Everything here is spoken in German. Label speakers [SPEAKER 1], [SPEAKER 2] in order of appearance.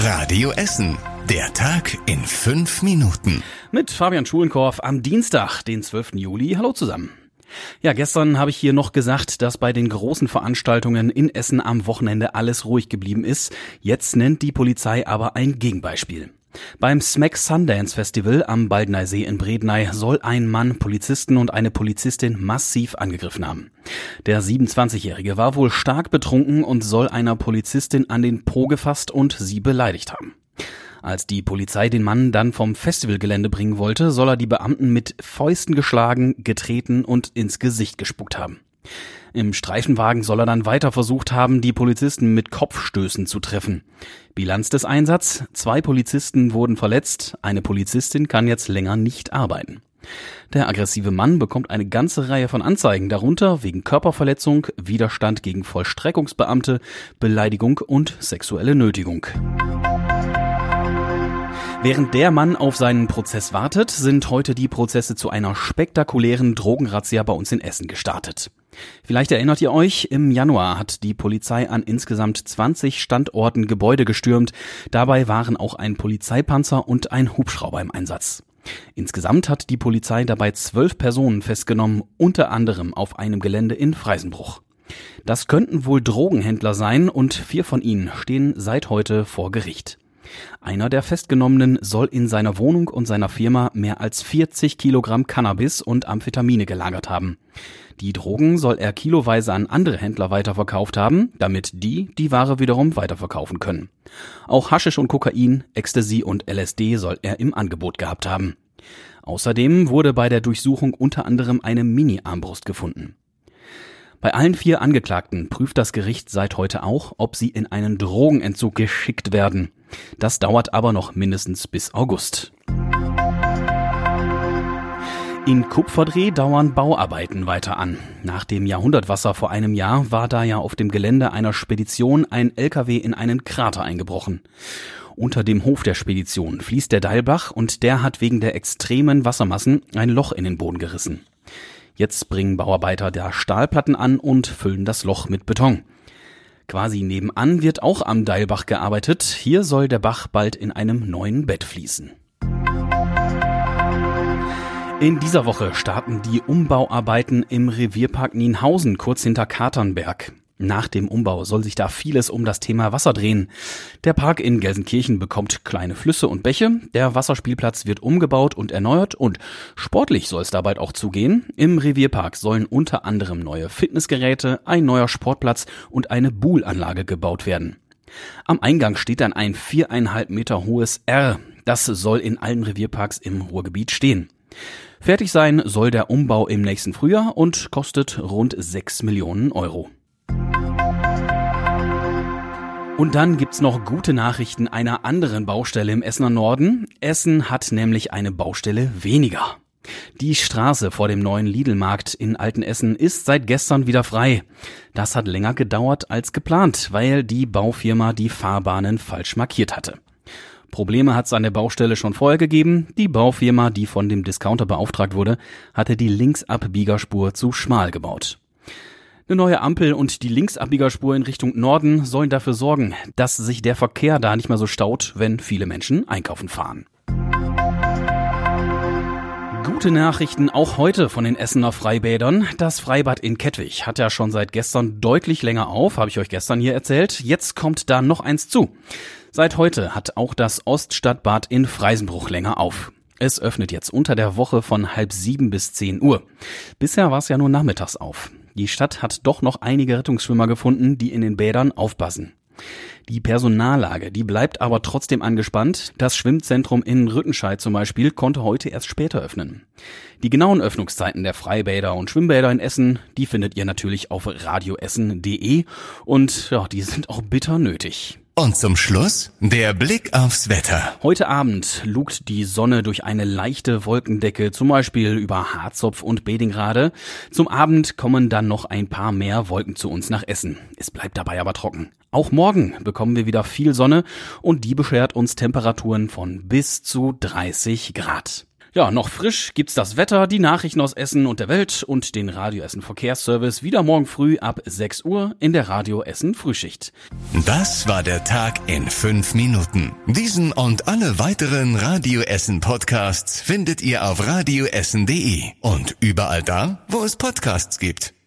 [SPEAKER 1] Radio Essen. Der Tag in fünf Minuten.
[SPEAKER 2] Mit Fabian Schulenkorf am Dienstag, den 12. Juli. Hallo zusammen. Ja, gestern habe ich hier noch gesagt, dass bei den großen Veranstaltungen in Essen am Wochenende alles ruhig geblieben ist. Jetzt nennt die Polizei aber ein Gegenbeispiel. Beim Smack Sundance Festival am Baldneysee in Brednay soll ein Mann Polizisten und eine Polizistin massiv angegriffen haben. Der 27-Jährige war wohl stark betrunken und soll einer Polizistin an den Po gefasst und sie beleidigt haben. Als die Polizei den Mann dann vom Festivalgelände bringen wollte, soll er die Beamten mit Fäusten geschlagen, getreten und ins Gesicht gespuckt haben. Im Streifenwagen soll er dann weiter versucht haben, die Polizisten mit Kopfstößen zu treffen. Bilanz des Einsatzes: Zwei Polizisten wurden verletzt, eine Polizistin kann jetzt länger nicht arbeiten. Der aggressive Mann bekommt eine ganze Reihe von Anzeigen, darunter wegen Körperverletzung, Widerstand gegen Vollstreckungsbeamte, Beleidigung und sexuelle Nötigung. Während der Mann auf seinen Prozess wartet, sind heute die Prozesse zu einer spektakulären Drogenrazzia bei uns in Essen gestartet. Vielleicht erinnert ihr euch, im Januar hat die Polizei an insgesamt 20 Standorten Gebäude gestürmt. Dabei waren auch ein Polizeipanzer und ein Hubschrauber im Einsatz. Insgesamt hat die Polizei dabei zwölf Personen festgenommen, unter anderem auf einem Gelände in Freisenbruch. Das könnten wohl Drogenhändler sein und vier von ihnen stehen seit heute vor Gericht. Einer der Festgenommenen soll in seiner Wohnung und seiner Firma mehr als 40 Kilogramm Cannabis und Amphetamine gelagert haben. Die Drogen soll er kiloweise an andere Händler weiterverkauft haben, damit die die Ware wiederum weiterverkaufen können. Auch Haschisch und Kokain, Ecstasy und LSD soll er im Angebot gehabt haben. Außerdem wurde bei der Durchsuchung unter anderem eine Mini-Armbrust gefunden. Bei allen vier Angeklagten prüft das Gericht seit heute auch, ob sie in einen Drogenentzug geschickt werden. Das dauert aber noch mindestens bis August. In Kupferdreh dauern Bauarbeiten weiter an. Nach dem Jahrhundertwasser vor einem Jahr war da ja auf dem Gelände einer Spedition ein LKW in einen Krater eingebrochen. Unter dem Hof der Spedition fließt der Deilbach und der hat wegen der extremen Wassermassen ein Loch in den Boden gerissen. Jetzt bringen Bauarbeiter da Stahlplatten an und füllen das Loch mit Beton. Quasi nebenan wird auch am Deilbach gearbeitet. Hier soll der Bach bald in einem neuen Bett fließen. In dieser Woche starten die Umbauarbeiten im Revierpark Nienhausen kurz hinter Katernberg. Nach dem Umbau soll sich da vieles um das Thema Wasser drehen. Der Park in Gelsenkirchen bekommt kleine Flüsse und Bäche, der Wasserspielplatz wird umgebaut und erneuert und sportlich soll es da bald auch zugehen. Im Revierpark sollen unter anderem neue Fitnessgeräte, ein neuer Sportplatz und eine Buhlanlage gebaut werden. Am Eingang steht dann ein viereinhalb Meter hohes R. Das soll in allen Revierparks im Ruhrgebiet stehen. Fertig sein soll der Umbau im nächsten Frühjahr und kostet rund 6 Millionen Euro. Und dann gibt's noch gute Nachrichten einer anderen Baustelle im Essener Norden. Essen hat nämlich eine Baustelle weniger. Die Straße vor dem neuen Lidl-Markt in Altenessen ist seit gestern wieder frei. Das hat länger gedauert als geplant, weil die Baufirma die Fahrbahnen falsch markiert hatte. Probleme hat es an der Baustelle schon vorher gegeben. Die Baufirma, die von dem Discounter beauftragt wurde, hatte die Linksabbiegerspur zu schmal gebaut. Eine neue Ampel und die Linksabbiegerspur in Richtung Norden sollen dafür sorgen, dass sich der Verkehr da nicht mehr so staut, wenn viele Menschen einkaufen fahren. Gute Nachrichten auch heute von den Essener Freibädern. Das Freibad in Kettwig hat ja schon seit gestern deutlich länger auf, habe ich euch gestern hier erzählt. Jetzt kommt da noch eins zu. Seit heute hat auch das Oststadtbad in Freisenbruch länger auf. Es öffnet jetzt unter der Woche von halb sieben bis zehn Uhr. Bisher war es ja nur nachmittags auf. Die Stadt hat doch noch einige Rettungsschwimmer gefunden, die in den Bädern aufpassen. Die Personallage, die bleibt aber trotzdem angespannt. Das Schwimmzentrum in Rüttenscheid zum Beispiel konnte heute erst später öffnen. Die genauen Öffnungszeiten der Freibäder und Schwimmbäder in Essen, die findet ihr natürlich auf radioessen.de und ja, die sind auch bitter nötig.
[SPEAKER 1] Und zum Schluss der Blick aufs Wetter.
[SPEAKER 2] Heute Abend lugt die Sonne durch eine leichte Wolkendecke, zum Beispiel über Harzopf und Bedingrade. Zum Abend kommen dann noch ein paar mehr Wolken zu uns nach Essen. Es bleibt dabei aber trocken. Auch morgen bekommen wir wieder viel Sonne und die beschert uns Temperaturen von bis zu 30 Grad. Ja, noch frisch gibt's das Wetter, die Nachrichten aus Essen und der Welt und den Radio Essen Verkehrsservice wieder morgen früh ab 6 Uhr in der Radio Essen Frühschicht.
[SPEAKER 1] Das war der Tag in fünf Minuten. Diesen und alle weiteren Radio Essen Podcasts findet ihr auf radioessen.de und überall da, wo es Podcasts gibt.